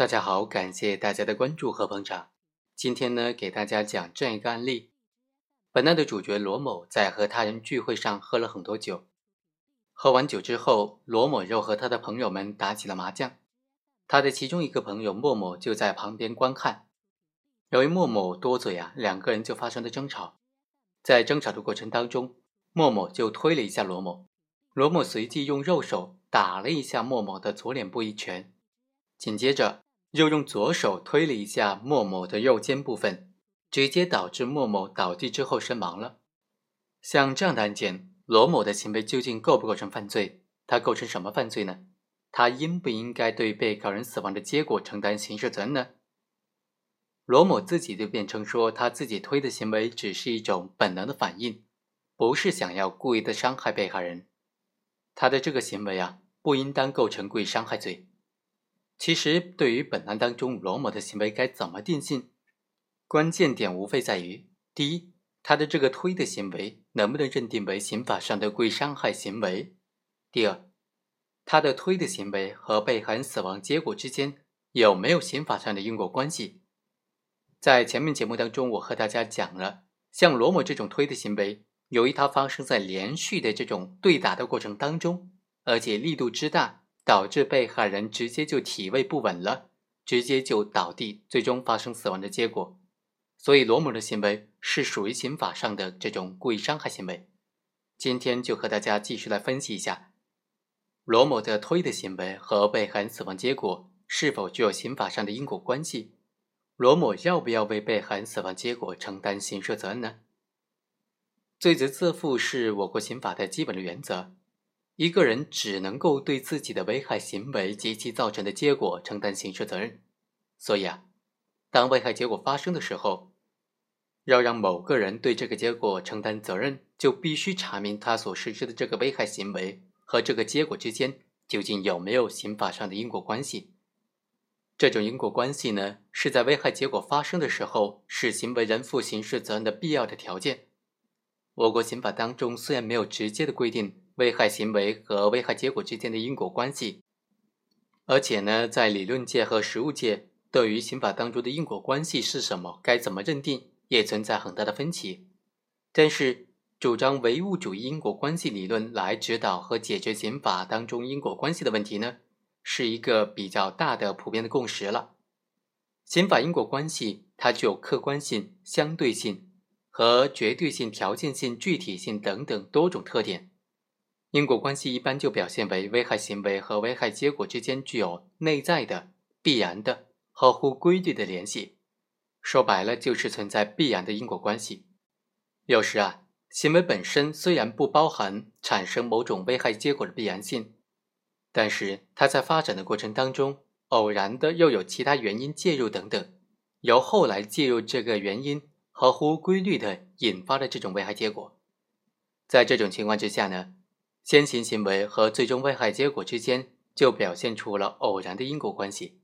大家好，感谢大家的关注和捧场。今天呢，给大家讲这样一个案例。本案的主角罗某在和他人聚会上喝了很多酒，喝完酒之后，罗某又和他的朋友们打起了麻将。他的其中一个朋友莫某就在旁边观看。由于莫某多嘴啊，两个人就发生了争吵。在争吵的过程当中，莫某就推了一下罗某，罗某随即用右手打了一下莫某的左脸部一拳，紧接着。又用左手推了一下莫某的右肩部分，直接导致莫某倒地之后身亡了。像这样的案件，罗某的行为究竟构不构成犯罪？他构成什么犯罪呢？他应不应该对被告人死亡的结果承担刑事责任呢？罗某自己就辩称说，他自己推的行为只是一种本能的反应，不是想要故意的伤害被害人。他的这个行为啊，不应当构成故意伤害罪。其实，对于本案当中罗某的行为该怎么定性，关键点无非在于：第一，他的这个推的行为能不能认定为刑法上的故意伤害行为；第二，他的推的行为和被害人死亡结果之间有没有刑法上的因果关系。在前面节目当中，我和大家讲了，像罗某这种推的行为，由于它发生在连续的这种对打的过程当中，而且力度之大。导致被害人直接就体位不稳了，直接就倒地，最终发生死亡的结果。所以罗某的行为是属于刑法上的这种故意伤害行为。今天就和大家继续来分析一下，罗某的推的行为和被害人死亡结果是否具有刑法上的因果关系？罗某要不要为被害人死亡结果承担刑事责任呢？罪责自负是我国刑法的基本的原则。一个人只能够对自己的危害行为及其造成的结果承担刑事责任，所以啊，当危害结果发生的时候，要让某个人对这个结果承担责任，就必须查明他所实施的这个危害行为和这个结果之间究竟有没有刑法上的因果关系。这种因果关系呢，是在危害结果发生的时候，是行为人负刑事责任的必要的条件。我国刑法当中虽然没有直接的规定。危害行为和危害结果之间的因果关系，而且呢，在理论界和实务界，对于刑法当中的因果关系是什么，该怎么认定，也存在很大的分歧。但是，主张唯物主义因果关系理论来指导和解决刑法当中因果关系的问题呢，是一个比较大的普遍的共识了。刑法因果关系它具有客观性、相对性和绝对性、条件性、具体性等等多种特点。因果关系一般就表现为危害行为和危害结果之间具有内在的、必然的、合乎规律的联系。说白了，就是存在必然的因果关系。有时啊，行为本身虽然不包含产生某种危害结果的必然性，但是它在发展的过程当中，偶然的又有其他原因介入等等，由后来介入这个原因合乎规律的引发的这种危害结果。在这种情况之下呢？先行行为和最终危害结果之间就表现出了偶然的因果关系。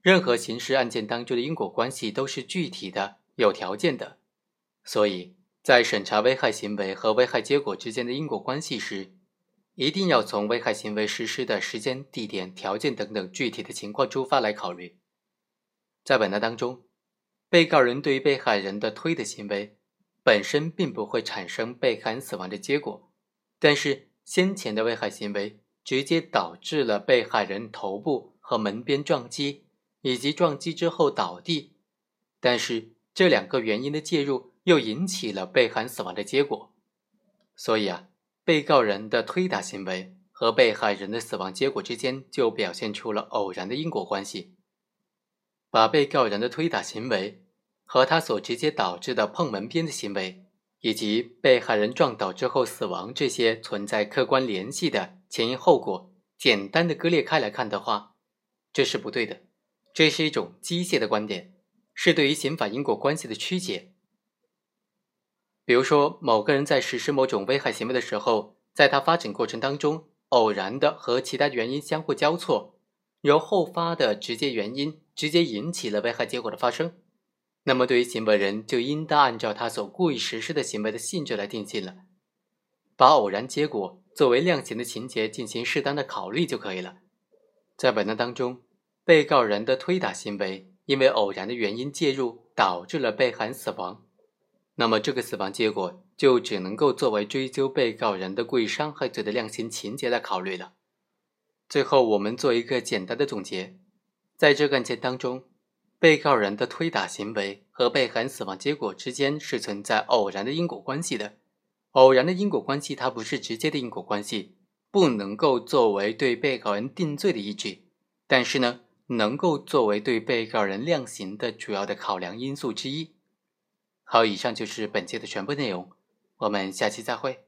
任何刑事案件当中的因果关系都是具体的、有条件的，所以在审查危害行为和危害结果之间的因果关系时，一定要从危害行为实施的时间、地点、条件等等具体的情况出发来考虑。在本案当中，被告人对于被害人的推的行为本身并不会产生被害人死亡的结果。但是先前的危害行为直接导致了被害人头部和门边撞击，以及撞击之后倒地。但是这两个原因的介入又引起了被害人死亡的结果，所以啊，被告人的推打行为和被害人的死亡结果之间就表现出了偶然的因果关系，把被告人的推打行为和他所直接导致的碰门边的行为。以及被害人撞倒之后死亡这些存在客观联系的前因后果，简单的割裂开来看的话，这是不对的。这是一种机械的观点，是对于刑法因果关系的曲解。比如说，某个人在实施某种危害行为的时候，在他发展过程当中，偶然的和其他原因相互交错，由后发的直接原因直接引起了危害结果的发生。那么，对于行为人就应当按照他所故意实施的行为的性质来定性了，把偶然结果作为量刑的情节进行适当的考虑就可以了。在本案当中，被告人的推打行为因为偶然的原因介入导致了被害人死亡，那么这个死亡结果就只能够作为追究被告人的故意伤害罪的量刑情节来考虑了。最后，我们做一个简单的总结，在这个案件当中，被告人的推打行为和被害人死亡结果之间是存在偶然的因果关系的。偶然的因果关系，它不是直接的因果关系，不能够作为对被告人定罪的依据，但是呢，能够作为对被告人量刑的主要的考量因素之一。好，以上就是本期的全部内容，我们下期再会。